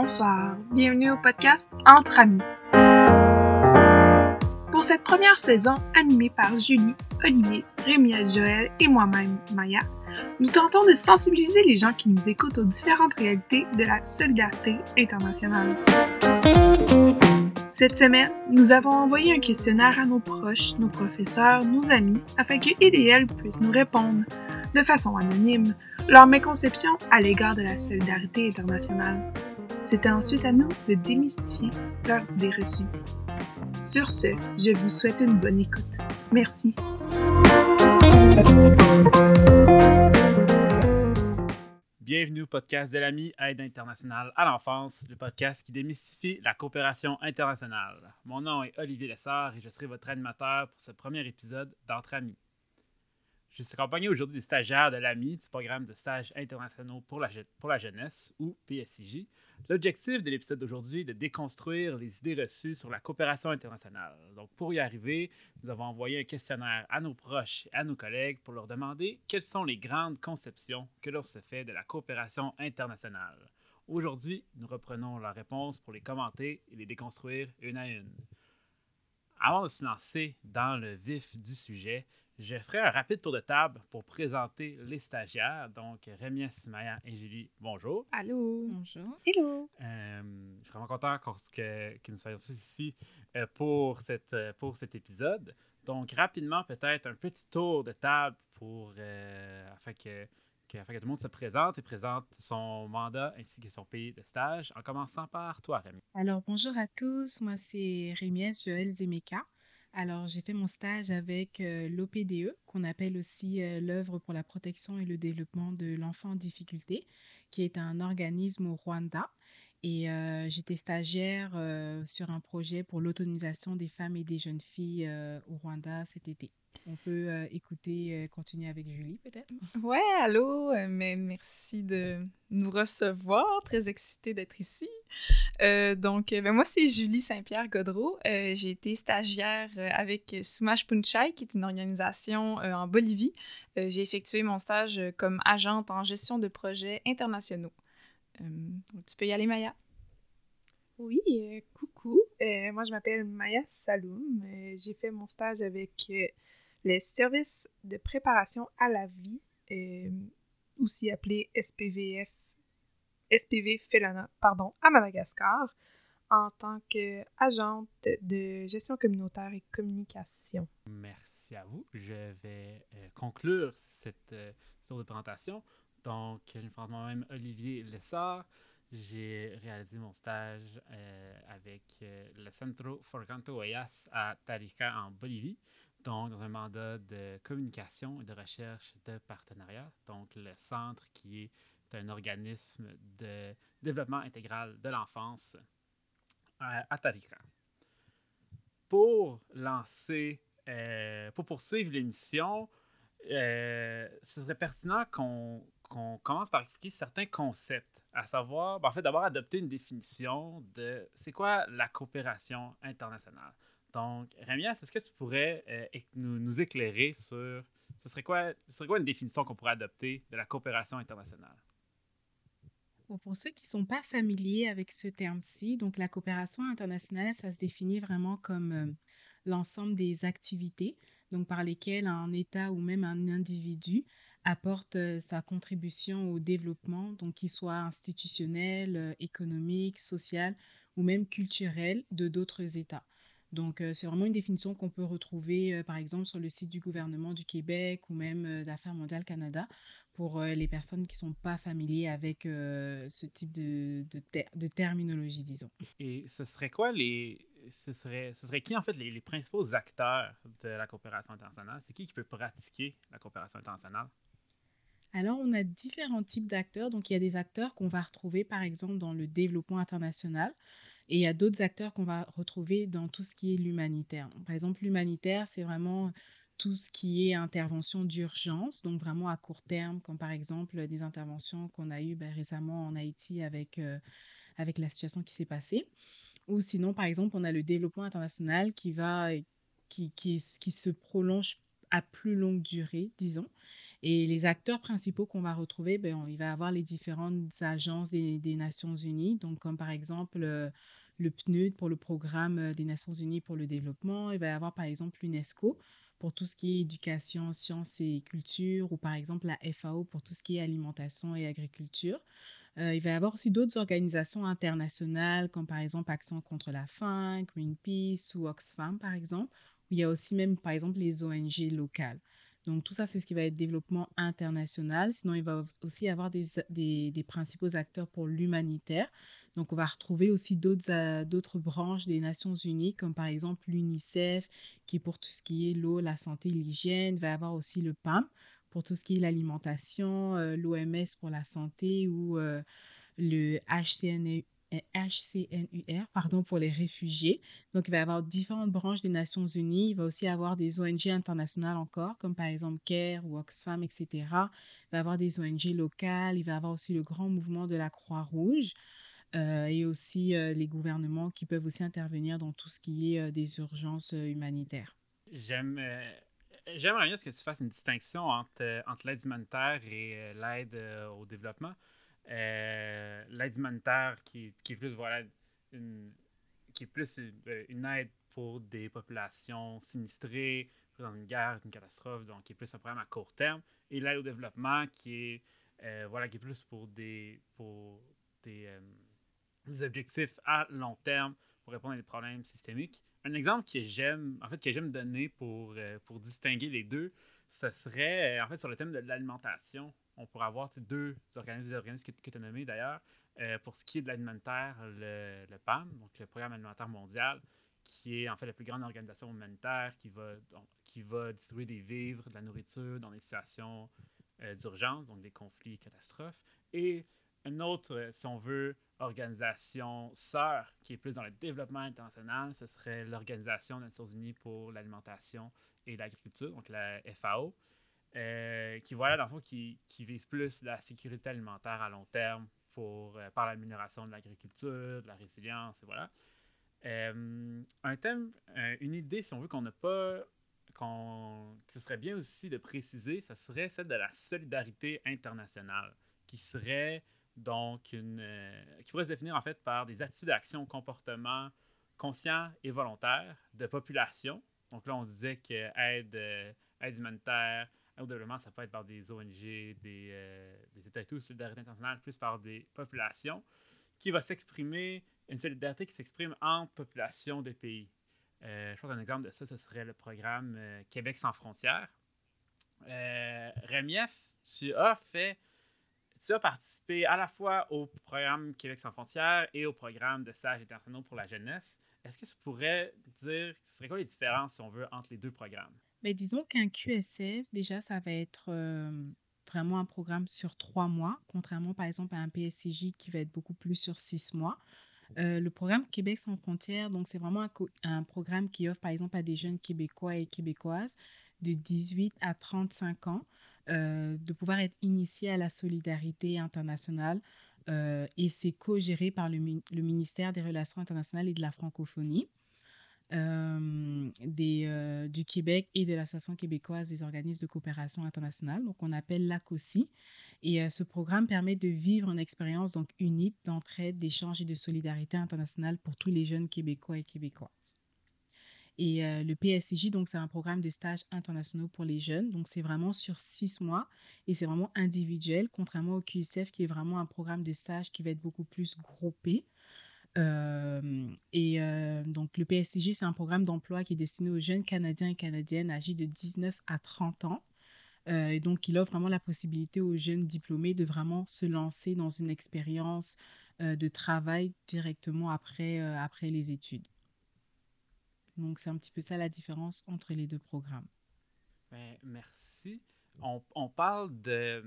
bonsoir. Bienvenue au podcast Entre amis. Pour cette première saison, animée par Julie, Olivier, Rémi, Joël et moi-même, Maya, nous tentons de sensibiliser les gens qui nous écoutent aux différentes réalités de la solidarité internationale. Cette semaine, nous avons envoyé un questionnaire à nos proches, nos professeurs, nos amis, afin qu'ils et elles puissent nous répondre, de façon anonyme, leur méconception à l'égard de la solidarité internationale. C'était ensuite à nous de démystifier leurs idées reçues. Sur ce, je vous souhaite une bonne écoute. Merci. Bienvenue au podcast de l'AMI Aide internationale à l'enfance, le podcast qui démystifie la coopération internationale. Mon nom est Olivier Lessard et je serai votre animateur pour ce premier épisode d'Entre Amis. Je suis accompagné aujourd'hui des stagiaires de l'AMI du programme de stages internationaux pour la, pour la jeunesse, ou PSIJ. L'objectif de l'épisode d'aujourd'hui est de déconstruire les idées reçues sur la coopération internationale. Donc, pour y arriver, nous avons envoyé un questionnaire à nos proches et à nos collègues pour leur demander quelles sont les grandes conceptions que l'on se fait de la coopération internationale. Aujourd'hui, nous reprenons leurs réponses pour les commenter et les déconstruire une à une. Avant de se lancer dans le vif du sujet, je ferai un rapide tour de table pour présenter les stagiaires. Donc, Rémi, Maya et Julie, bonjour. Allô? Bonjour. Hello. Euh, je suis vraiment content que, que nous soyons tous ici euh, pour, cette, euh, pour cet épisode. Donc, rapidement, peut-être un petit tour de table pour, afin, que, afin que tout le monde se présente et présente son mandat ainsi que son pays de stage, en commençant par toi, Rémi. Alors, bonjour à tous. Moi, c'est Rémi Joël Zemeka. Alors, j'ai fait mon stage avec l'OPDE, qu'on appelle aussi l'œuvre pour la protection et le développement de l'enfant en difficulté, qui est un organisme au Rwanda. Et j'étais stagiaire sur un projet pour l'autonomisation des femmes et des jeunes filles au Rwanda cet été. On peut écouter, continuer avec Julie peut-être. Ouais, allô, mais merci de nous recevoir. Très excitée d'être ici. donc, ben moi, c'est Julie Saint-Pierre Godreau. J'ai été stagiaire avec Sumash Punchai, qui est une organisation en Bolivie. J'ai effectué mon stage comme agente en gestion de projets internationaux. Euh, tu peux y aller, Maya? Oui, euh, coucou. Euh, moi, je m'appelle Maya Saloum. J'ai fait mon stage avec les services de préparation à la vie, aussi appelé SPVF, SPV Felana, pardon, à Madagascar, en tant qu'agente de gestion communautaire et communication. Merci à vous. Je vais conclure cette de présentation donc, je me moi-même Olivier Lessard. J'ai réalisé mon stage euh, avec euh, le Centro Forcanto Ayas à Tarija en Bolivie, donc dans un mandat de communication et de recherche de partenariat. Donc, le centre qui est un organisme de développement intégral de l'enfance à, à Tarija. Pour lancer, euh, pour poursuivre l'émission, ce serait pertinent qu'on qu'on commence par expliquer certains concepts, à savoir, ben, en fait, d'abord adopter une définition de c'est quoi la coopération internationale. Donc, Ramias, est-ce que tu pourrais euh, nous, éclairer sur ce serait quoi, une définition qu'on pourrait adopter de la coopération internationale? pour ceux qui ne sont pas familiers avec ce terme-ci, donc la coopération internationale, ça se définit vraiment comme euh, l'ensemble des activités donc par lesquelles un État ou même un individu apporte sa contribution au développement, donc qu'il soit institutionnel, économique, social ou même culturel de d'autres États. Donc, c'est vraiment une définition qu'on peut retrouver, par exemple, sur le site du gouvernement du Québec ou même d'Affaires mondiales Canada pour les personnes qui ne sont pas familiers avec ce type de, de, terminologie, disons. Et ce serait quoi les... Ce serait, ce serait qui, en fait, les, les principaux acteurs de la coopération internationale? C'est qui qui peut pratiquer la coopération internationale? Alors, on a différents types d'acteurs. Donc, il y a des acteurs qu'on va retrouver, par exemple, dans le développement international. Et il y a d'autres acteurs qu'on va retrouver dans tout ce qui est l'humanitaire. Par exemple, l'humanitaire, c'est vraiment tout ce qui est intervention d'urgence, donc vraiment à court terme, comme par exemple des interventions qu'on a eues ben, récemment en Haïti avec, euh, avec la situation qui s'est passée. Ou sinon, par exemple, on a le développement international qui, va, qui, qui, se prolonge à plus longue durée, disons. Et les acteurs principaux qu'on va retrouver, ben, il va y avoir les différentes agences des, Nations Unies, donc comme par exemple euh, le PNUD pour le programme euh, des Nations Unies pour le développement. Il va y avoir par exemple l'UNESCO pour tout ce qui est éducation, sciences et culture, ou par exemple la FAO pour tout ce qui est alimentation et agriculture. Euh, il va y avoir aussi d'autres organisations internationales, comme par exemple Action contre la faim, Greenpeace ou Oxfam, par exemple, où il y a aussi même, par exemple, les ONG locales. Donc tout ça, c'est ce qui va être développement international. Sinon, il va aussi y avoir des, des, des principaux acteurs pour l'humanitaire. Donc on va retrouver aussi d'autres euh, d'autres branches des Nations Unies, comme par exemple l'UNICEF, qui pour tout ce qui est l'eau, la santé, l'hygiène. Va avoir aussi le PAM pour tout ce qui est l'alimentation, euh, l'OMS pour la santé ou euh, le HCN, HCNUR pardon, pour les réfugiés. Donc, il va y avoir différentes branches des Nations Unies. Il va aussi avoir des ONG internationales encore, comme par exemple CARE ou Oxfam, etc. Il va y avoir des ONG locales. Il va y avoir aussi le grand mouvement de la Croix-Rouge. Euh, et aussi euh, les gouvernements qui peuvent aussi intervenir dans tout ce qui est euh, des urgences humanitaires. J'aime, j'aimerais bien que tu fasses une distinction entre, entre l'aide humanitaire et l'aide au développement. L'aide humanitaire qui, est plus voilà une, qui est plus une, aide pour des populations sinistrées dans une guerre, une catastrophe, donc qui est plus un problème à court terme, et l'aide au développement qui est voilà qui est plus pour des pour des, des, objectifs à long terme pour répondre à des problèmes systémiques. Un exemple que j'aime en fait que j'aime donner pour pour distinguer les deux, ce serait en fait sur le thème de l'alimentation on pourrait avoir deux organismes, des organismes que, as nommés d'ailleurs. Euh, pour ce qui est de l'alimentaire, le, PAM, donc le Programme alimentaire mondial, qui est en fait la plus grande organisation humanitaire qui va, qui va distribuer des vivres, de la nourriture dans des situations euh, d'urgence, donc des conflits, catastrophes. Et une autre, euh, si on veut, organisation sœur qui est plus dans le développement international, ce serait l'Organisation des Nations Unies pour l'alimentation et l'agriculture, donc la FAO. Euh, qui voilà, dans le fond, qui, vise plus la sécurité alimentaire à long terme pour, euh, par l'amélioration de l'agriculture, de la résilience, et voilà. Euh, un thème, une idée, si on veut, qu'on n'a pas, qu'on, que ce serait bien aussi de préciser, ça serait celle de la solidarité internationale, qui serait donc une, qui pourrait se définir en fait par des attitudes d'action, comportements conscients et volontaires de population. Donc là, on disait que aide, aide humanitaire, au développement, ça peut être par des ONG, des, euh, des États et tout, solidarité internationale, plus par des populations, qui va s'exprimer, une solidarité qui s'exprime entre populations des pays. Euh, je pense qu'un exemple de ça, ce serait le programme euh, Québec sans frontières. Euh, Rémies, tu as fait, tu as participé à la fois au programme Québec sans frontières et au programme de stages internationaux pour la jeunesse. Est-ce que tu pourrais dire, ce serait quoi les différences, si on veut, entre les deux programmes? Mais disons qu'un QSF, déjà, ça va être euh, vraiment un programme sur trois mois, contrairement par exemple à un PSCJ qui va être beaucoup plus sur six mois. Euh, le programme Québec sans frontières, donc c'est vraiment un, un, programme qui offre par exemple à des jeunes Québécois et Québécoises de 18 à 35 ans euh, de pouvoir être initiés à la solidarité internationale et c'est co-géré par le, ministère des Relations internationales et de la francophonie. Euh, euh, du Québec et de l'Association québécoise des organismes de coopération internationale, donc on appelle l'ACOSI. Et euh, ce programme permet de vivre une expérience donc unique d'entraide, d'échange et de solidarité internationale pour tous les jeunes Québécois et Québécoises. Et le PSCJ, donc c'est un programme de stage internationaux pour les jeunes. Donc c'est vraiment sur six mois et c'est vraiment individuel, contrairement au QSF qui est vraiment un programme de stage qui va être beaucoup plus groupé. Et donc, le PSCG, c'est un programme d'emploi qui est destiné aux jeunes Canadiens et Canadiennes âgés de 19 à 30 ans. Et donc, il offre vraiment la possibilité aux jeunes diplômés de vraiment se lancer dans une expérience de travail directement après, après les études. Donc, c'est un petit peu ça la différence entre les deux programmes. Ben, merci. On, parle de,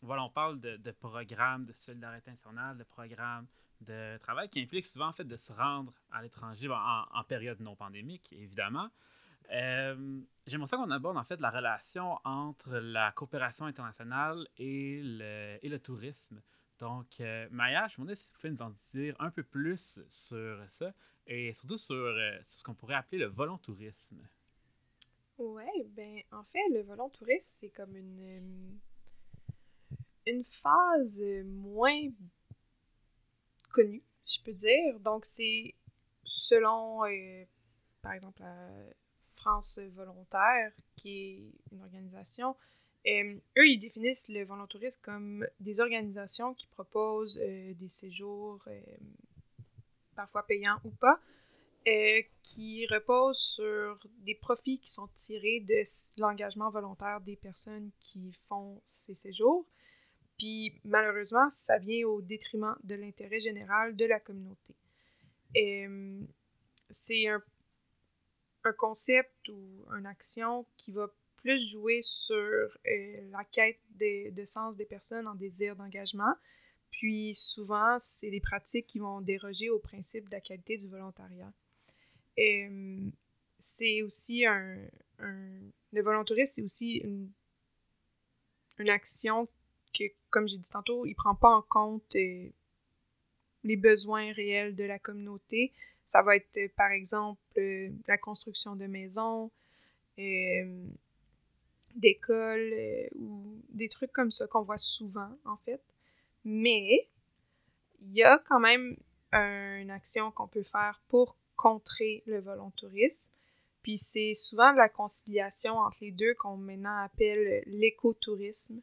voilà, on parle de, programmes de solidarité internationale, de programmes de travail qui implique souvent en fait de se rendre à l'étranger en, période non pandémique, évidemment. Euh, J'aimerais ça qu'on aborde en fait la relation entre la coopération internationale et le, et le tourisme. Donc, euh, Maya, je me demandais si vous pouvez nous en dire un peu plus sur ça et surtout sur, euh, ce qu'on pourrait appeler le volontourisme. Ouais, ben en fait, le volontourisme, c'est comme une, euh, une phase moins connue, si je peux dire. Donc, c'est selon, par exemple, la France volontaire, qui est une organisation, euh, eux, ils définissent le volontourisme comme des organisations qui proposent des séjours, parfois payants ou pas, euh, qui repose sur des profits qui sont tirés de l'engagement volontaire des personnes qui font ces séjours. Puis malheureusement, ça vient au détriment de l'intérêt général de la communauté. Euh, c'est un, concept ou une action qui va plus jouer sur euh, la quête de, sens des personnes en désir d'engagement. Puis souvent, c'est des pratiques qui vont déroger au principe de la qualité du volontariat c'est aussi un, Le volontourisme, c'est aussi une, une action que, comme j'ai dit tantôt, il prend pas en compte euh, les besoins réels de la communauté. Ça va être, par exemple, euh, la construction de maisons, d'écoles ou des trucs comme ça qu'on voit souvent, en fait. Mais il y a quand même une action qu'on peut faire pour contrer le volontourisme. Puis c'est souvent la conciliation entre les deux qu'on maintenant appelle l'écotourisme.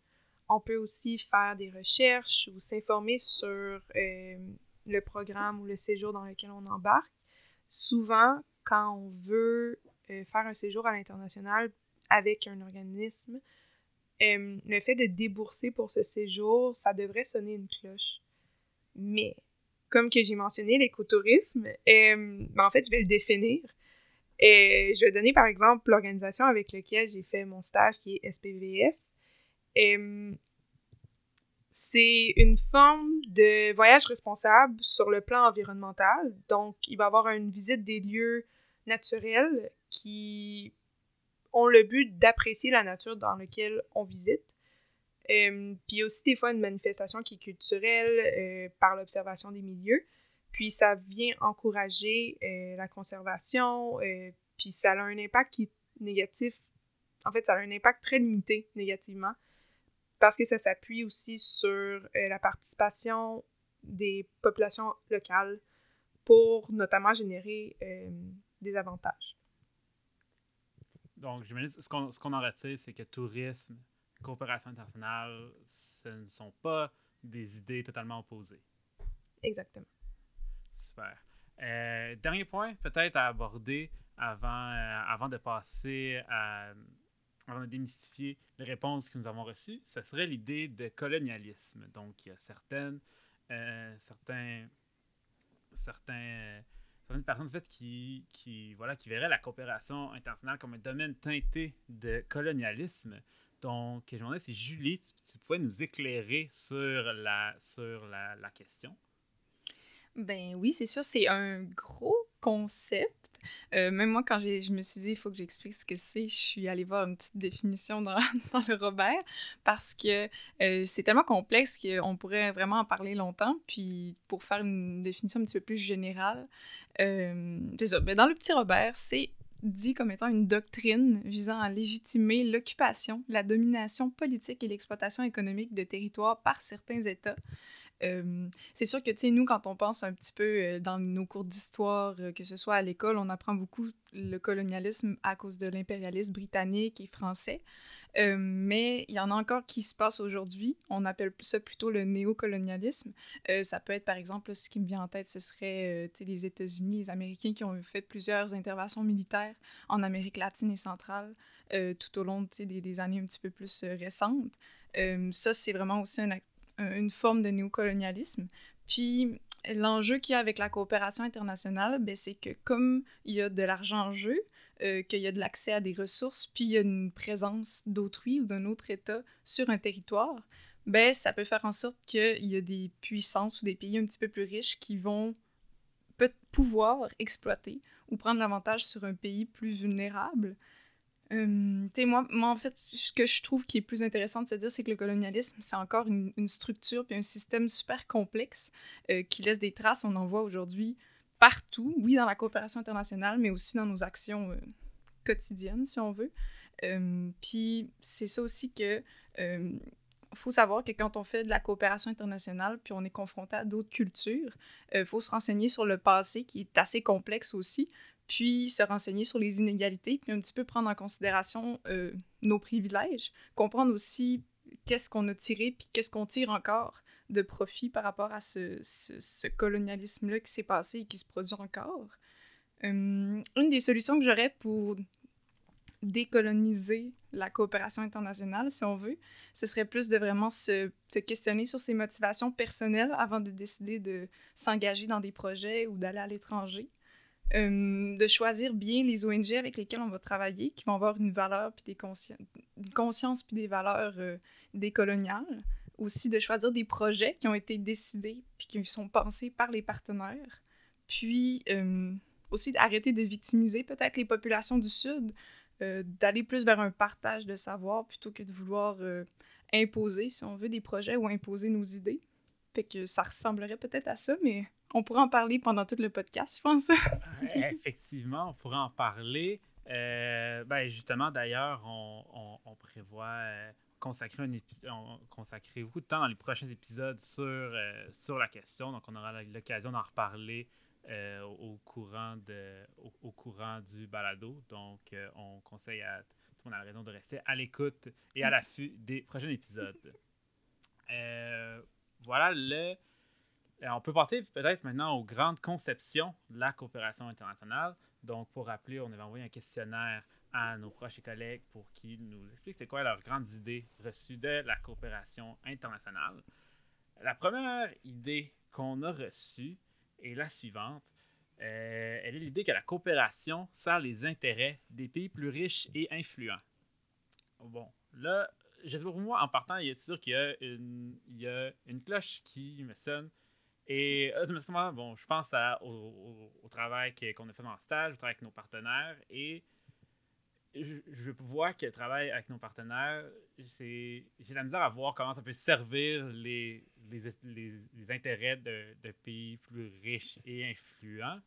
On peut aussi faire des recherches ou s'informer sur euh, le programme ou le séjour dans lequel on embarque. Souvent, quand on veut euh, faire un séjour à l'international avec un organisme, euh, le fait de débourser pour ce séjour, ça devrait sonner une cloche. Mais comme que j'ai mentionné, l'écotourisme, euh, ben, en fait, je vais le définir. Et je vais donner par exemple l'organisation avec laquelle j'ai fait mon stage qui est SPVF. Euh, c'est une forme de voyage responsable sur le plan environnemental. Donc, il va y avoir une visite des lieux naturels qui ont le but d'apprécier la nature dans laquelle on visite. Euh, puis aussi des fois une manifestation qui est culturelle euh, par l'observation des milieux. Puis ça vient encourager euh, la conservation, puis ça a un impact qui est négatif. En fait, ça a un impact très limité négativement parce que ça s'appuie aussi sur la participation des populations locales pour notamment générer des avantages. Donc, ce qu'on ce qu'on en retire, c'est que tourisme, coopération internationale, ce ne sont pas des idées totalement opposées. Exactement. Super. Euh, dernier point peut-être à aborder avant, euh, avant de passer à avant de démystifier les réponses que nous avons reçues, ce serait l'idée de colonialisme. Donc, il y a certaines, euh, certains, certains, certaines personnes en fait, qui, qui, voilà, qui verraient la coopération internationale comme un domaine teinté de colonialisme. Donc, je me demandais si Julie, tu, pouvais nous éclairer sur la, sur la, la question. Ben oui, c'est sûr, c'est un gros concept. Euh, même moi, quand je me suis dit, il faut que j'explique ce que c'est, je suis allée voir une petite définition dans, dans le Robert parce que euh, c'est tellement complexe qu'on pourrait vraiment en parler longtemps. Puis pour faire une définition un petit peu plus générale, euh, ça. Ben, dans le petit Robert, c'est dit comme étant une doctrine visant à légitimer l'occupation, la domination politique et l'exploitation économique de territoires par certains États. C'est sûr que, tu sais, nous, quand on pense un petit peu euh, dans nos cours d'histoire, euh, que ce soit à l'école, on apprend beaucoup le colonialisme à cause de l'impérialisme britannique et français. Mais il y en a encore qui se passent aujourd'hui. On appelle ça plutôt le néocolonialisme. Euh, ça peut être, par exemple, ce qui me vient en tête, ce serait euh, les États-Unis, les Américains qui ont fait plusieurs interventions militaires en Amérique latine et centrale tout au long des, des, années un petit peu plus récentes. ça, c'est vraiment aussi une forme de néocolonialisme. Puis, l'enjeu qu'il y a avec la coopération internationale, ben, c'est que comme il y a de l'argent en jeu, euh, qu'il y a de l'accès à des ressources, puis il y a une présence d'autrui ou d'un autre État sur un territoire, ben, ça peut faire en sorte qu'il y a des puissances ou des pays un petit peu plus riches qui vont pouvoir exploiter ou prendre l'avantage sur un pays plus vulnérable. Euh, moi, moi, en fait, ce que je trouve qui est plus intéressant de se dire, c'est que le colonialisme, c'est encore une, structure puis un système super complexe euh, qui laisse des traces. On en voit aujourd'hui partout, oui, dans la coopération internationale, mais aussi dans nos actions euh, quotidienne, si on veut. puis c'est ça aussi que il faut savoir que quand on fait de la coopération internationale, puis on est confronté à d'autres cultures, il faut se renseigner sur le passé qui est assez complexe aussi, puis se renseigner sur les inégalités, puis un petit peu prendre en considération nos privilèges, comprendre aussi qu'est-ce qu'on a tiré, puis qu'est-ce qu'on tire encore de profit par rapport à ce, colonialisme-là qui s'est passé et qui se produit encore. une des solutions que j'aurais pour décoloniser la coopération internationale, si on veut, ce serait plus de vraiment se questionner sur ses motivations personnelles avant de décider de s'engager dans des projets ou d'aller à l'étranger. De choisir bien les ONG avec lesquelles on va travailler, qui vont avoir une valeur, puis des une conscience, puis des valeurs euh, décoloniales. Aussi de choisir des projets qui ont été décidés, puis qui sont pensés par les partenaires. Puis aussi d'arrêter de victimiser peut-être les populations du Sud, euh, d'aller plus vers un partage de savoir plutôt que de vouloir euh, imposer, si on veut, des projets ou imposer nos idées. Fait que ça ressemblerait peut-être à ça, mais on pourrait en parler pendant tout le podcast, je pense. Effectivement, on pourrait en parler. Euh, ben justement, d'ailleurs, on, prévoit consacrer, un consacrer beaucoup de temps dans les prochains épisodes sur, sur la question. Donc, on aura l'occasion d'en reparler euh, au, courant de, au, courant du balado. Donc, euh, on conseille à tout le monde a raison de rester à l'écoute et à l'affût des prochains épisodes. Euh, voilà le. On peut passer peut-être maintenant aux grandes conceptions de la coopération internationale. Donc, pour rappeler, on avait envoyé un questionnaire à nos proches et collègues pour qu'ils nous expliquent c'est quoi leurs grandes idées reçues de la coopération internationale. La première idée qu'on a reçue, est la suivante. Euh, elle est l'idée que la coopération sert les intérêts des pays plus riches et influents. Bon, là, je sais pour moi, en partant, il est sûr qu'il y a une, il y a une cloche qui me sonne. Et automatiquement, bon, je pense au, au, travail qu'on a fait dans le stage, au travail avec nos partenaires. Et je, vois que le travail avec nos partenaires, j'ai la misère à voir comment ça peut servir les, les, les, intérêts de, pays plus riches et influents.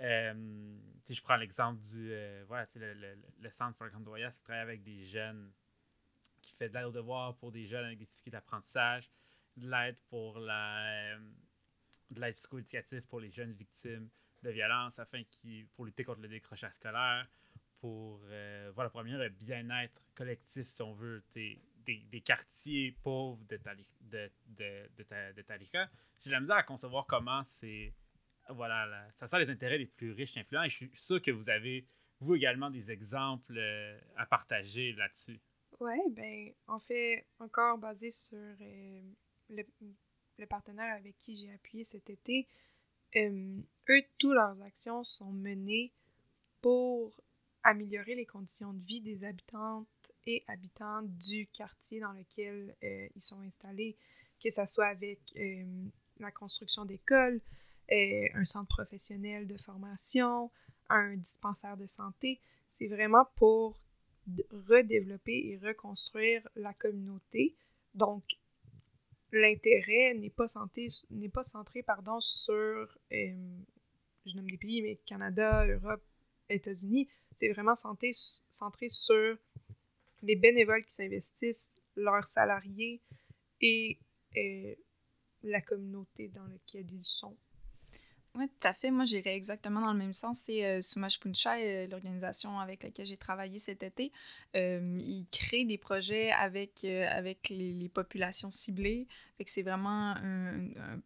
Euh, si je prends l'exemple du euh, voilà, le, le, le, Centre Condoyas qui travaille avec des jeunes, qui fait de l'aide au devoir pour des jeunes avec des difficultés d'apprentissage, de l'aide pour la euh, de l'aide psycho-éducative pour les jeunes victimes de violences afin qu'ils pour lutter contre le décrochage scolaire, pour euh, voilà, pour améliorer le bien-être collectif, si on veut, des, des, quartiers pauvres de, de, de, de, Talika. J'ai la misère à concevoir comment c'est. Voilà, ça sert les intérêts les plus riches et influents. Et je suis sûr que vous avez, vous également, des exemples euh, à partager là-dessus. Oui, ben en fait, encore basé sur euh, le, partenaire avec qui j'ai appuyé cet été, eux, toutes leurs actions sont menées pour améliorer les conditions de vie des habitantes et habitants du quartier dans lequel euh, ils sont installés, que ce soit avec euh, la construction d'écoles, euh, un centre professionnel de formation, un dispensaire de santé. C'est vraiment pour redévelopper et reconstruire la communauté. Donc, l'intérêt n'est pas, n'est pas centré pardon, sur, je nomme des pays, mais Canada, Europe, États-Unis, c'est vraiment centré, centré sur les bénévoles qui s'investissent, leurs salariés et euh, la communauté dans laquelle ils sont. Oui, tout à fait. Moi, j'irais exactement dans le même sens. C'est euh, Sumash Punchai, euh, l'organisation avec laquelle j'ai travaillé cet été. Euh, ils créent des projets avec, avec les, populations ciblées. C'est vraiment un, un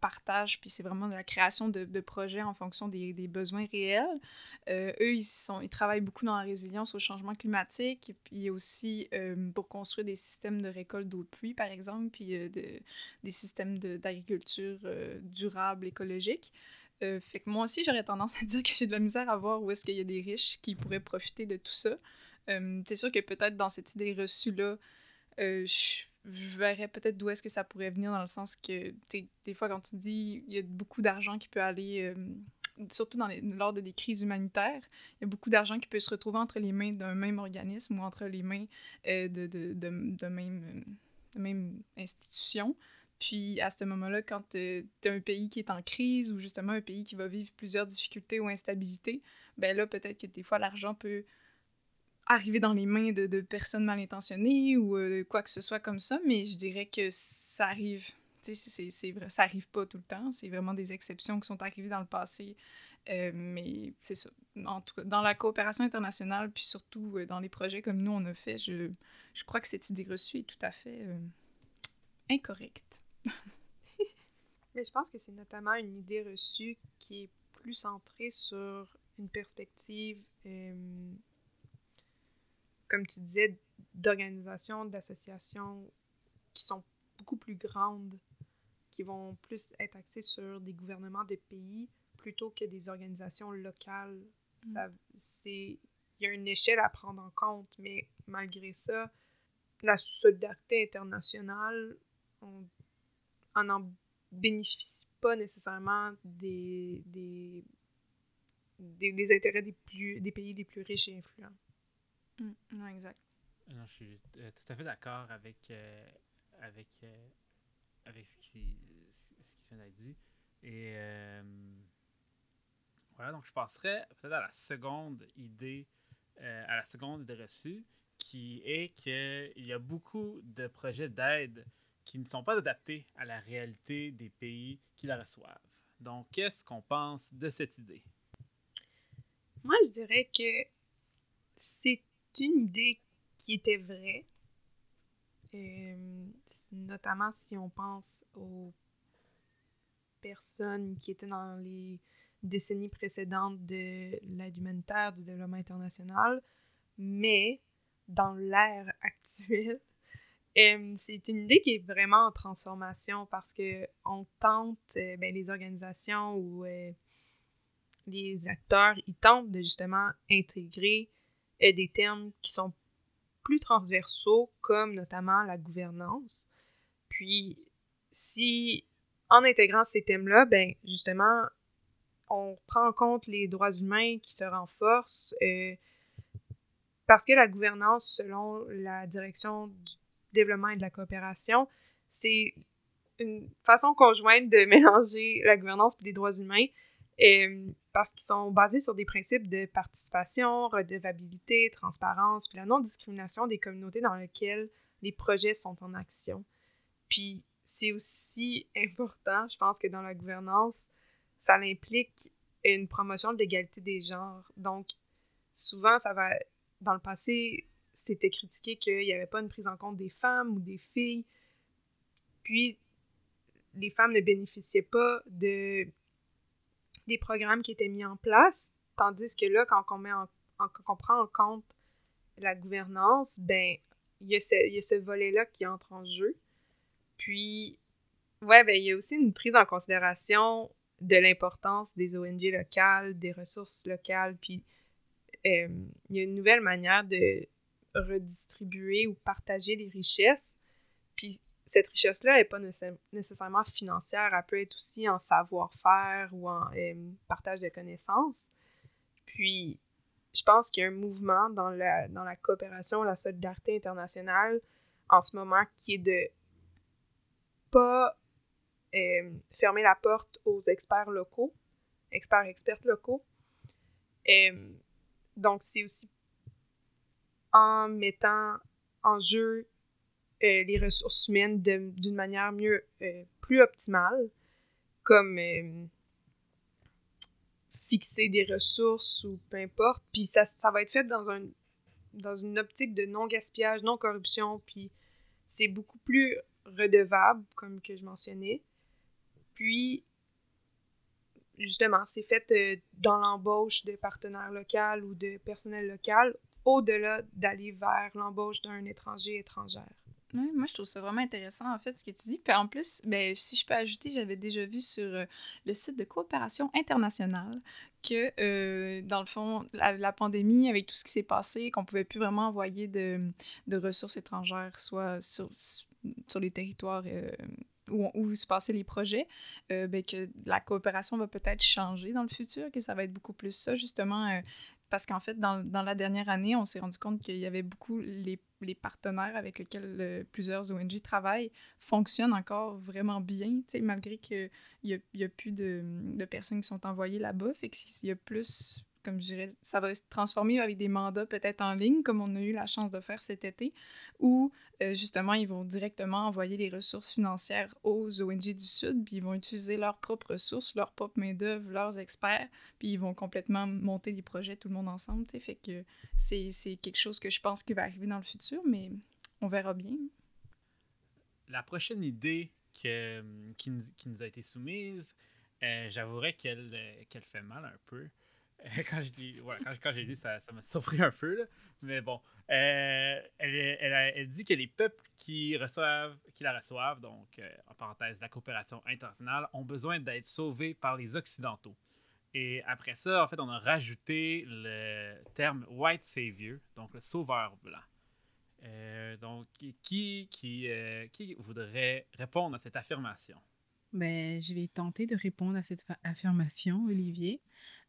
partage, puis c'est vraiment de la création de, projets en fonction des, besoins réels. Euh, eux, ils, sont, ils travaillent beaucoup dans la résilience au changement climatique, puis aussi euh, pour construire des systèmes de récolte d'eau de pluie, par exemple, puis euh, de, des systèmes d'agriculture durable, écologique. fait que moi aussi, j'aurais tendance à dire que j'ai de la misère à voir où est-ce qu'il y a des riches qui pourraient profiter de tout ça. c'est sûr que peut-être dans cette idée reçue-là, je je verrais peut-être d'où est-ce que ça pourrait venir dans le sens que des fois quand tu dis il y a beaucoup d'argent qui peut aller euh, surtout dans lors de des crises humanitaires il y a beaucoup d'argent qui peut se retrouver entre les mains d'un même organisme ou entre les mains euh, de, de, de, même, de même institution. Puis à ce moment-là, quand tu as un pays qui est en crise ou justement un pays qui va vivre plusieurs difficultés ou instabilités, ben là, peut-être que des fois, l'argent peut arriver dans les mains de, personnes mal intentionnées ou euh, quoi que ce soit comme ça, mais je dirais que ça arrive. C'est vrai, ça arrive pas tout le temps. C'est vraiment des exceptions qui sont arrivées dans le passé. Euh, mais c'est ça. En tout cas, dans la coopération internationale, puis surtout euh, dans les projets comme nous on a fait, je crois que cette idée reçue est tout à fait incorrecte. mais je pense que c'est notamment une idée reçue qui est plus centrée sur une perspective comme tu disais, d'organisations, d'associations qui sont beaucoup plus grandes, qui vont plus être axées sur des gouvernements de pays plutôt que des organisations locales. Mm. C'est, il y a une échelle à prendre en compte, mais malgré ça, la solidarité internationale, on n'en bénéficie pas nécessairement des, des, des, des intérêts des, plus, des pays les plus riches et influents. Mm, non, exact. Non, je suis euh, tout à fait d'accord avec, euh, avec, euh, avec ce qui, ce qui vient d'être dit. Et voilà, donc je passerai peut-être à la seconde idée, à la seconde idée reçue, qui est qu'il y a beaucoup de projets d'aide qui ne sont pas adaptés à la réalité des pays qui la reçoivent. Donc, qu'est-ce qu'on pense de cette idée? Moi, je dirais que c'est une idée qui était vraie, euh, notamment si on pense aux personnes qui étaient dans les décennies précédentes de l'aide humanitaire, du développement international, mais dans l'ère actuelle, euh, c'est une idée qui est vraiment en transformation parce que on tente, euh, ben, les organisations ou les acteurs, ils tentent de justement intégrer des termes qui sont plus transversaux, comme notamment la gouvernance. Puis, si en intégrant ces thèmes-là, ben justement, on prend en compte les droits humains qui se renforcent, euh, parce que la gouvernance, selon la direction du développement et de la coopération, c'est une façon conjointe de mélanger la gouvernance et les droits humains. Parce qu'ils sont basés sur des principes de participation, redevabilité, transparence, puis la non-discrimination des communautés dans lesquelles les projets sont en action. Puis c'est aussi important, je pense que dans la gouvernance, ça implique une promotion de l'égalité des genres. Donc, souvent, ça va. Dans le passé, c'était critiqué qu'il n'y avait pas une prise en compte des femmes ou des filles. Puis, les femmes ne bénéficiaient pas de des programmes qui étaient mis en place, tandis que là, quand on, met en, prend en compte la gouvernance, ben, il y a ce, volet-là qui entre en jeu. Puis, ouais, ben, il y a aussi une prise en considération de l'importance des ONG locales, des ressources locales, puis euh, il y a une nouvelle manière de redistribuer ou partager les richesses. Puis cette richesse-là n'est pas nécessairement financière, elle peut être aussi en savoir-faire ou en euh, partage de connaissances. Puis, je pense qu'il y a un mouvement dans la, dans la coopération, la solidarité internationale en ce moment qui est de pas euh, fermer la porte aux experts locaux, experts expertes locaux. Euh, donc, c'est aussi en mettant en jeu euh, les ressources humaines d'une manière euh, plus optimale, comme euh, fixer des ressources ou peu importe. Puis ça, va être fait dans une optique de non-gaspillage, non-corruption, puis c'est beaucoup plus redevable, comme que je mentionnais. Puis, justement, c'est fait dans l'embauche de partenaires locaux ou de personnel local, au-delà d'aller vers l'embauche d'un étranger étrangère. Oui, moi, je trouve ça vraiment intéressant, en fait, ce que tu dis. Puis en plus, ben, si je peux ajouter, j'avais déjà vu sur euh, le site de coopération internationale que, euh, dans le fond, la, pandémie, avec tout ce qui s'est passé, qu'on pouvait plus vraiment envoyer de, de ressources étrangères, soit sur, sur les territoires euh, où, où, se passaient les projets, ben, que la coopération va peut-être changer dans le futur, que ça va être beaucoup plus ça, justement, parce qu'en fait, dans, la dernière année, on s'est rendu compte qu'il y avait beaucoup les, les partenaires avec lesquels euh, plusieurs ONG travaillent fonctionnent encore vraiment bien, malgré qu'il n'y a, plus de, de, personnes qui sont envoyées là-bas. Fait qu'il y a plus comme je dirais, ça va se transformer avec des mandats peut-être en ligne, comme on a eu la chance de faire cet été, où euh, justement, ils vont directement envoyer les ressources financières aux ONG du Sud, puis ils vont utiliser leurs propres ressources, leurs propres main-d'œuvre, leurs experts, puis ils vont complètement monter des projets tout le monde ensemble. Fait que c'est quelque chose que je pense qui va arriver dans le futur, mais on verra bien. La prochaine idée que, qui, nous a été soumise, euh, j'avouerais qu'elle qu'elle fait mal un peu. quand j'ai lu, ça, m'a surpris un peu. Mais bon, euh, elle, elle, dit que les peuples qui, reçoivent, qui la reçoivent, donc euh, en parenthèse, la coopération internationale, ont besoin d'être sauvés par les Occidentaux. Et après ça, en fait, on a rajouté le terme White Savior, donc le sauveur blanc. Euh, donc, qui, qui, qui voudrait répondre à cette affirmation? Ben, je vais tenter de répondre à cette affirmation, Olivier.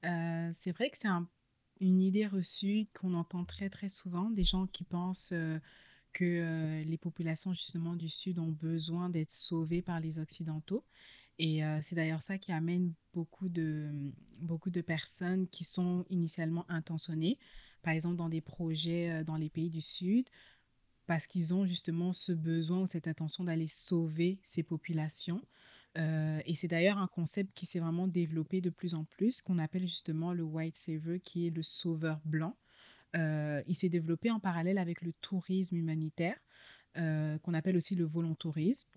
Euh, c'est vrai que c'est une idée reçue qu'on entend très très souvent, des gens qui pensent euh, que euh, les populations justement du Sud ont besoin d'être sauvées par les Occidentaux. Et c'est d'ailleurs ça qui amène beaucoup de, beaucoup de personnes qui sont initialement intentionnées, par exemple dans des projets dans les pays du Sud, parce qu'ils ont justement ce besoin ou cette intention d'aller sauver ces populations. Euh, et c'est d'ailleurs un concept qui s'est vraiment développé de plus en plus, qu'on appelle justement le White Saver, qui est le sauveur blanc. Euh, il s'est développé en parallèle avec le tourisme humanitaire, euh, qu'on appelle aussi le volontourisme.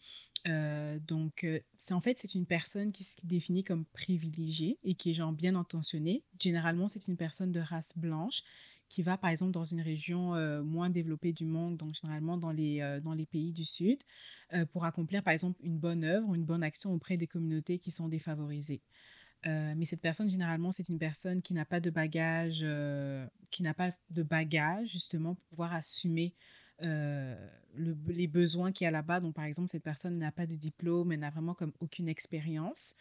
donc, c'est en fait, c'est une personne qui se définit comme privilégiée et qui est bien intentionnée. Généralement, c'est une personne de race blanche qui va par exemple dans une région moins développée du monde, donc généralement dans les, dans les pays du Sud, pour accomplir par exemple une bonne œuvre, une bonne action auprès des communautés qui sont défavorisées. mais cette personne, généralement, c'est une personne qui n'a pas de bagage, qui n'a pas de bagage justement pour pouvoir assumer les besoins qu'il y a là-bas. Donc, par exemple, cette personne n'a pas de diplôme, elle n'a vraiment comme aucune expérience.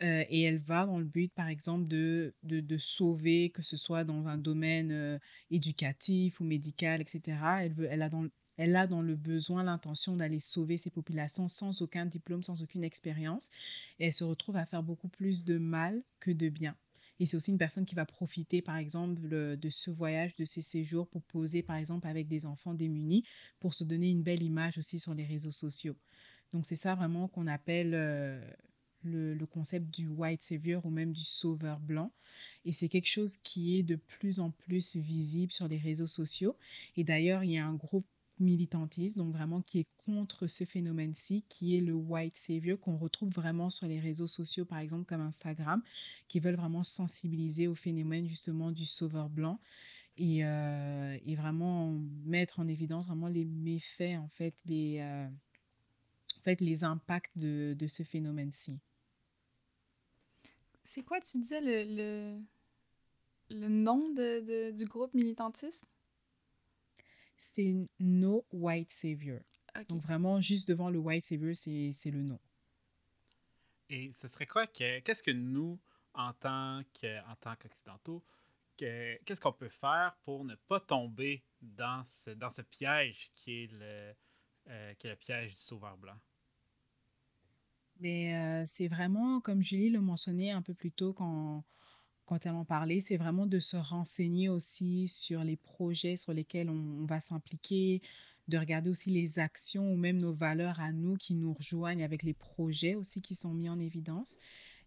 Et elle va dans le but, par exemple, de, de, sauver, que ce soit dans un domaine éducatif ou médical, etc. Elle, veut, elle, a dans, elle a dans le besoin l'intention d'aller sauver ces populations sans aucun diplôme, sans aucune expérience. Et elle se retrouve à faire beaucoup plus de mal que de bien. Et c'est aussi une personne qui va profiter, par exemple, de ce voyage, de ces séjours pour poser, par exemple, avec des enfants démunis, pour se donner une belle image aussi sur les réseaux sociaux. Donc c'est ça vraiment qu'on appelle le, concept du white savior ou même du sauveur blanc. Et c'est quelque chose qui est de plus en plus visible sur les réseaux sociaux. Et d'ailleurs, il y a un groupe militantiste, donc vraiment qui est contre ce phénomène-ci, qui est le white savior, qu'on retrouve vraiment sur les réseaux sociaux, par exemple comme Instagram, qui veulent vraiment sensibiliser au phénomène justement du sauveur blanc. Et, euh, vraiment mettre en évidence vraiment les méfaits, en fait, les, euh, en fait, les impacts de, de ce phénomène-ci. C'est quoi, tu disais, le, le, le nom de, de, du groupe militantiste? C'est No White Savior. Donc vraiment, juste devant le White Savior, c'est le nom. Et ce serait quoi que qu'est-ce que nous, en tant qu'occidentaux, qu'est-ce qu'on peut faire pour ne pas tomber dans ce, dans ce piège qui est le, euh, qui est le piège du sauveur blanc? Mais c'est vraiment, comme Julie le mentionnait un peu plus tôt quand, quand elle en parlait, c'est vraiment de se renseigner aussi sur les projets sur lesquels on, va s'impliquer, de regarder aussi les actions ou même nos valeurs à nous qui nous rejoignent avec les projets aussi qui sont mis en évidence.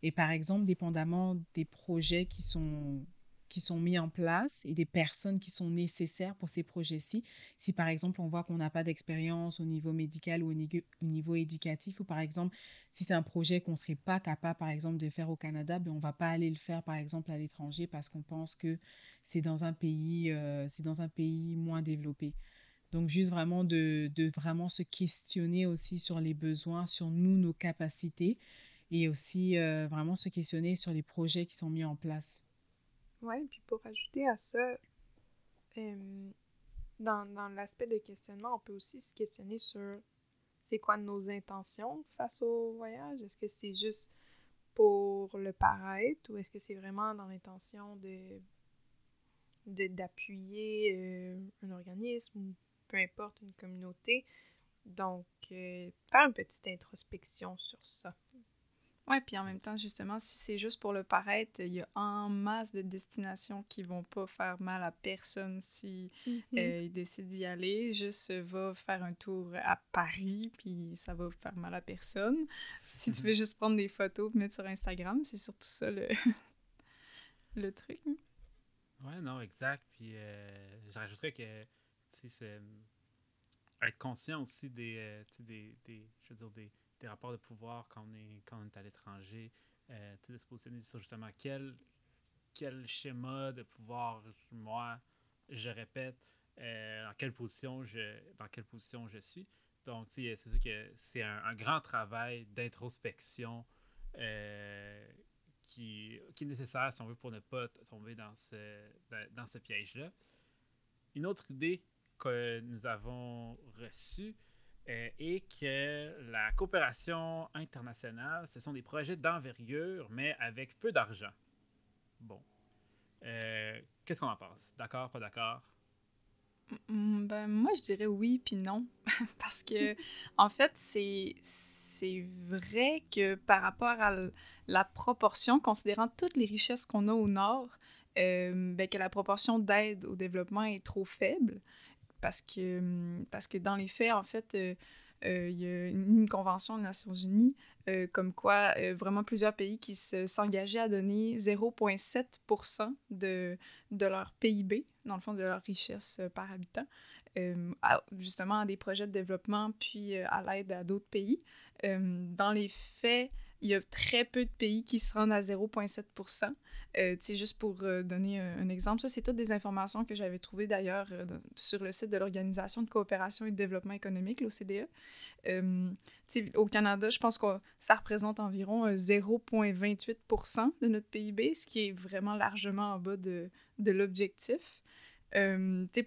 Et par exemple, dépendamment des projets qui sont qui sont mis en place et des personnes qui sont nécessaires pour ces projets-ci. Si par exemple on voit qu'on n'a pas d'expérience au niveau médical ou au niveau, éducatif, ou par exemple si c'est un projet qu'on ne serait pas capable par exemple de faire au Canada, ben, on ne va pas aller le faire par exemple à l'étranger parce qu'on pense que c'est dans un pays, euh, dans un pays moins développé. Donc juste vraiment de, de vraiment se questionner aussi sur les besoins, sur nous, nos capacités et aussi euh, vraiment se questionner sur les projets qui sont mis en place. Oui, puis pour ajouter à ça, dans, dans l'aspect de questionnement, on peut aussi se questionner sur c'est quoi nos intentions face au voyage? Est-ce que c'est juste pour le paraître ou est-ce que c'est vraiment dans l'intention de d'appuyer euh, un organisme ou peu importe une communauté? Donc, euh, faire une petite introspection sur ça. Ouais, puis en même temps, justement, si c'est juste pour le paraître, il y a en masse de destinations qui vont pas faire mal à personne si euh, il décide d'y aller. Juste euh, va faire un tour à Paris, puis ça va faire mal à personne. Si tu veux juste prendre des photos et mettre sur Instagram, c'est surtout ça le, le truc. Ouais, non, exact. Puis euh, je rajouterais que, tu sais, c'est être conscient aussi des, euh, des, des, je veux dire, des, des rapports de pouvoir quand on est, quand on est à l'étranger, euh, de se positionner sur justement quel, quel schéma de pouvoir, moi, je répète, euh, dans quelle position je, dans quelle position je suis. Donc, c'est sûr que c'est un, grand travail d'introspection euh, qui, qui est nécessaire, si on veut, pour ne pas tomber dans ce, dans ce piège-là. Une autre idée que nous avons reçue euh, est que la coopération internationale, ce sont des projets d'envergure, mais avec peu d'argent. Bon. Euh, Qu'est-ce qu'on en pense? D'accord, pas d'accord? Mm, Ben, moi, je dirais oui puis non. Parce que, en fait, c'est, vrai que par rapport à la proportion, considérant toutes les richesses qu'on a au Nord, euh, ben, que la proportion d'aide au développement est trop faible. Parce que, hum, parce que dans les faits, en fait, euh, euh, il y a une, convention des Nations Unies euh, comme quoi vraiment plusieurs pays qui se- s'engageaient à donner 0,7 de, de leur PIB, dans le fond de leur richesse par habitant, justement à des projets de développement puis à l'aide à d'autres pays. Dans les faits, il y a très peu de pays qui se rendent à 0,7 euh, juste pour euh, donner un, exemple, ça, c'est toutes des informations que j'avais trouvées d'ailleurs euh, sur le site de l'Organisation de coopération et de développement économique, l'OCDE. Euh, au Canada, je pense que ça représente environ euh, 0,28% de notre PIB, ce qui est vraiment largement en bas de, de l'objectif.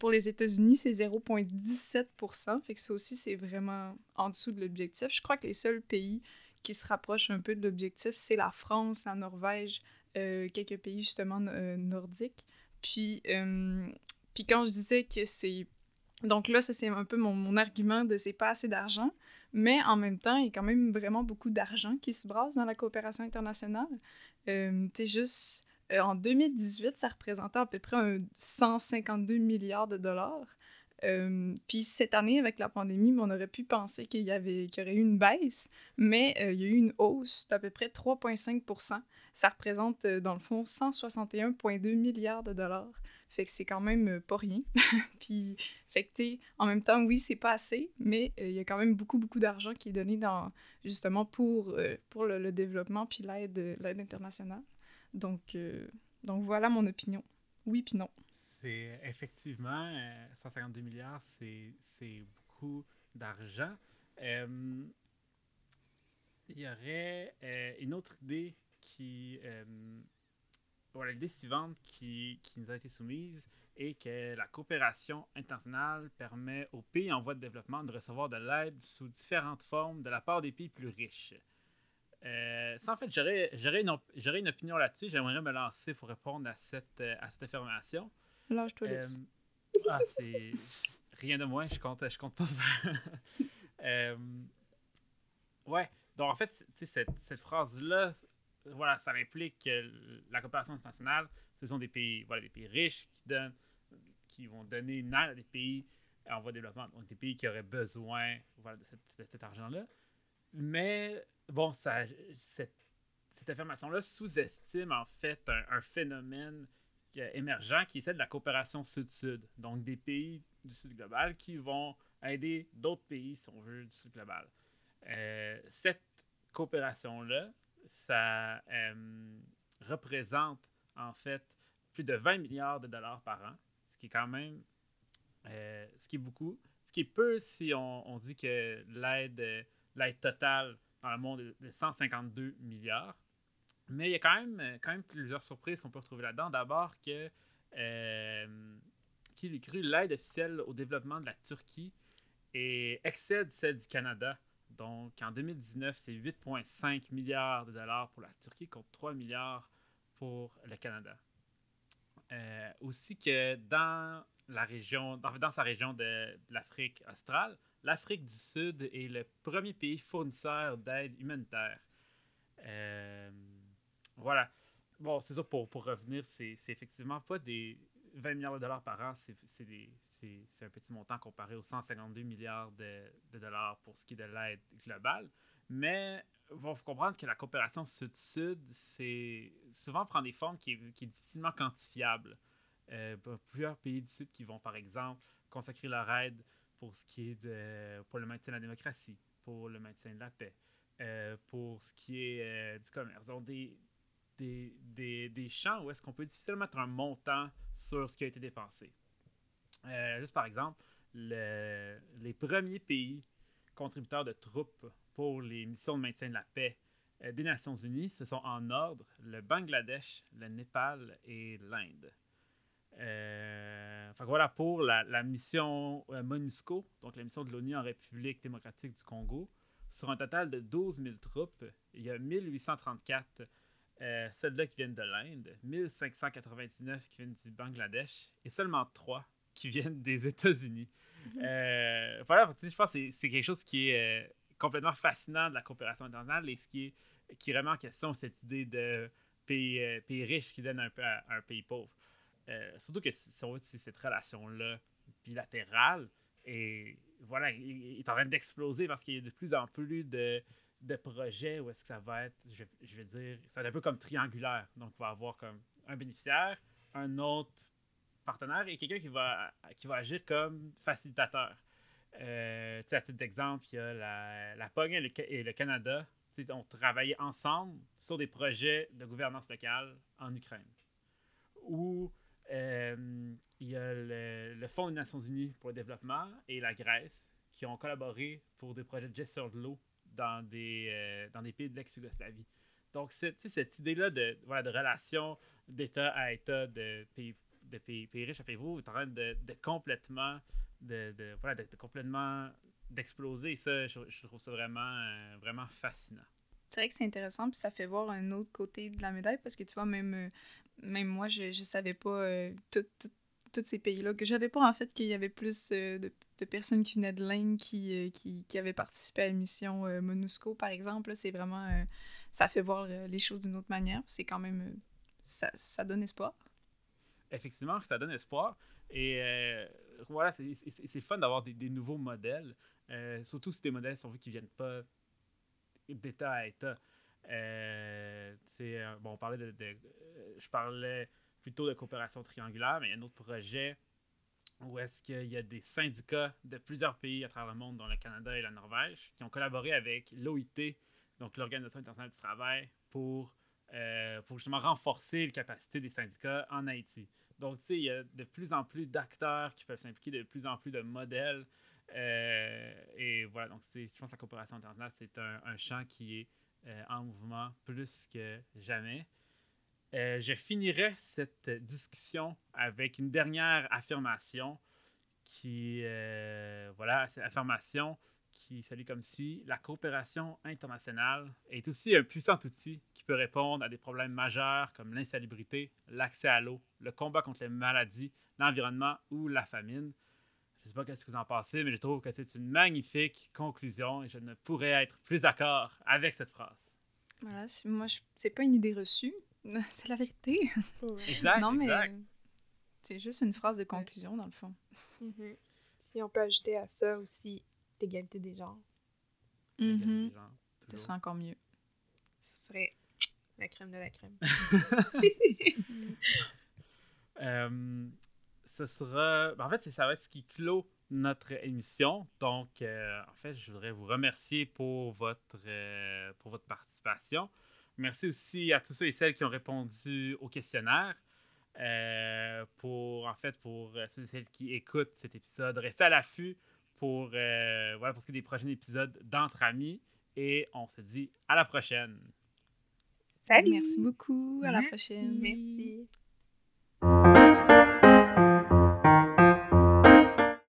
Pour les États-Unis, c'est 0,17% fait que ça aussi, c'est vraiment en dessous de l'objectif. Je crois que les seuls pays qui se rapprochent un peu de l'objectif, c'est la France, la Norvège, quelques pays justement euh, nordiques. Puis, euh, puis quand je disais que c'est... Donc là, ça c'est un peu mon, mon argument de c'est pas assez d'argent, mais en même temps, il y a quand même vraiment beaucoup d'argent qui se brasse dans la coopération internationale. Euh, sais, juste euh, en 2018, ça représentait à peu près un 152 milliards de dollars. Puis cette année, avec la pandémie, on aurait pu penser qu'il y, avait, y aurait eu une baisse, mais il y a eu une hausse d'à peu près 3,5 Ça représente, dans le fond, 161,2 milliards de dollars. Fait que c'est quand même pas rien. puis, fait que, en même temps, oui, c'est pas assez, mais il y a quand même beaucoup, beaucoup d'argent qui est donné dans, justement pour, pour le, le développement puis l'aide, internationale. Donc, donc voilà mon opinion. Oui puis non. C'est effectivement euh, 152 milliards, c'est beaucoup d'argent. Euh, il y aurait euh, une autre idée qui. euh, voilà, l'idée suivante qui, qui nous a été soumise est que la coopération internationale permet aux pays en voie de développement de recevoir de l'aide sous différentes formes de la part des pays plus riches. Euh, ça, en fait, j'aurais une, une opinion là-dessus. J'aimerais me lancer pour répondre à cette, euh, à cette affirmation. Euh, ah, c'est rien de moins, je compte, je compte pas. Euh, ouais, donc en fait, cette, cette phrase-là, voilà, ça implique que la coopération internationale, ce sont des pays, voilà, des pays riches qui donnent, qui vont donner une aide à des pays en voie de développement, donc des pays qui auraient besoin de, cet argent-là. Mais bon, ça, cette, affirmation-là sous-estime en fait un phénomène qui est émergent qui est celle de la coopération sud-sud. Donc des pays du sud global qui vont aider d'autres pays, si on veut, du sud global. Euh, cette coopération-là, ça euh, représente en fait plus de 20 milliards de dollars par an, ce qui est quand même, euh, ce qui est beaucoup, ce qui est peu si on, on dit que l'aide, euh, l'aide totale dans le monde est de 152 milliards. Mais il y a quand même, euh, quand même plusieurs surprises qu'on peut retrouver là-dedans. D'abord que euh, qu'il cru l'aide officielle au développement de la Turquie et excède celle du Canada. Donc en 2019, c'est 8,5 milliards de dollars pour la Turquie contre 3 milliards pour le Canada. Euh, aussi que dans la région, dans, sa région de, de l'Afrique australe, l'Afrique du Sud est le premier pays fournisseur d'aide humanitaire. Euh, voilà. Bon, c'est ça, pour, pour revenir, c'est effectivement pas des 20 milliards de dollars par an, c'est un petit montant comparé aux 152 milliards de, de dollars pour ce qui est de l'aide globale. Mais il faut comprendre que la coopération sud-sud, c'est souvent prend des formes qui qui est difficilement quantifiable. Euh, plusieurs pays du Sud qui vont, par exemple, consacrer leur aide pour ce qui est de, pour le maintien de la démocratie, pour le maintien de la paix, euh, pour ce qui est euh, du commerce. Donc, des, des, des, des champs où est-ce qu'on peut difficilement mettre un montant sur ce qui a été dépensé. juste par exemple, le, les premiers pays contributeurs de troupes pour les missions de maintien de la paix des Nations Unies, ce sont en ordre le Bangladesh, le Népal et l'Inde. Euh, voilà pour la, mission euh, MONUSCO, donc la mission de l'ONU en République démocratique du Congo. Sur un total de 12 000 troupes, il y a 1834 euh, soldats qui viennent de l'Inde, 1599 qui viennent du Bangladesh et seulement 3 qui viennent des États-Unis. Mhm. Euh, voilà, je pense que c'est quelque chose qui est complètement fascinant de la coopération internationale et ce qui, est, qui remet en question cette idée de pays, pays riches qui donnent un peu à un pays pauvre. Euh, surtout que si on cette relation-là bilatérale et voilà, il, est en train d'exploser parce qu'il y a de plus en plus de, de projets où est-ce que ça va être, je, je, vais dire, ça va être un peu comme triangulaire. Donc, on va avoir comme un bénéficiaire, un autre partenaire et quelqu'un qui va, qui va agir comme facilitateur. Euh, à titre d'exemple, il y a la, la POG et le, et le Canada ont travaillé ensemble sur des projets de gouvernance locale en Ukraine. Ou euh, il y a le, Fonds des Nations Unies pour le développement et la Grèce qui ont collaboré pour des projets de gestion de l'eau dans des, euh, dans des pays de l'ex-Yougoslavie. Donc, cette, idée-là de, voilà, de relation d'État à État, de pays, de pays, riches à pays pauvres, est en train de, de complètement de, de, voilà, de, complètement d'exploser. Ça, je, trouve ça vraiment, euh, vraiment fascinant. C'est vrai que c'est intéressant, puis ça fait voir un autre côté de la médaille, parce que tu vois, même même moi, je, je savais pas euh, tous ces pays-là, que j'avais pas en fait qu'il y avait plus euh, de, personnes qui venaient de l'Inde qui, euh, qui, qui, avaient participé à la mission MONUSCO, par exemple. C'est vraiment. ça fait voir les choses d'une autre manière. C'est quand même. Ça, ça, donne espoir. Effectivement, ça donne espoir. Et voilà, c'est fun d'avoir des, nouveaux modèles. surtout si des modèles sont vus qui viennent pas d'État à État. Euh, euh, bon, on parlait de, euh, je parlais plutôt de coopération triangulaire, mais il y a un autre projet où est-ce qu'il y a des syndicats de plusieurs pays à travers le monde, dont le Canada et la Norvège, qui ont collaboré avec l'OIT, donc l'Organisation internationale du travail, pour, pour justement renforcer les capacités des syndicats en Haïti. Donc, tu sais, il y a de plus en plus d'acteurs qui peuvent s'impliquer, de plus en plus de modèles. et voilà, donc je pense que la coopération internationale, c'est un, un champ qui est euh, en mouvement plus que jamais. Euh, je finirai cette discussion avec une dernière affirmation qui, euh, voilà, cette affirmation qui s'allie comme suit. La coopération internationale est aussi un puissant outil qui peut répondre à des problèmes majeurs comme l'insalubrité, l'accès à l'eau, le combat contre les maladies, l'environnement ou la famine. Je ne sais pas ce que vous en pensez, mais je trouve que c'est une magnifique conclusion et je ne pourrais être plus d'accord avec cette phrase. Voilà, moi, c'est pas une idée reçue, c'est la vérité. Exact. non, mais c'est juste une phrase de conclusion, dans le fond. Mm-hmm. Si on peut ajouter à ça aussi l'égalité des genres. Mm Ce serait encore mieux. Ce serait la crème de la crème. euh, ce sera. Ben, en fait, ça va être ce qui clôt notre émission. Donc, euh, en fait, je voudrais vous remercier pour votre, euh, pour votre participation. Merci aussi à tous ceux et celles qui ont répondu au questionnaire. Euh, pour, en fait, pour ceux et celles qui écoutent cet épisode, restez à l'affût pour, voilà, pour ce qui est des prochains épisodes d'Entre Amis. Et on se dit à la prochaine. Salut! Merci beaucoup. À la prochaine. Merci.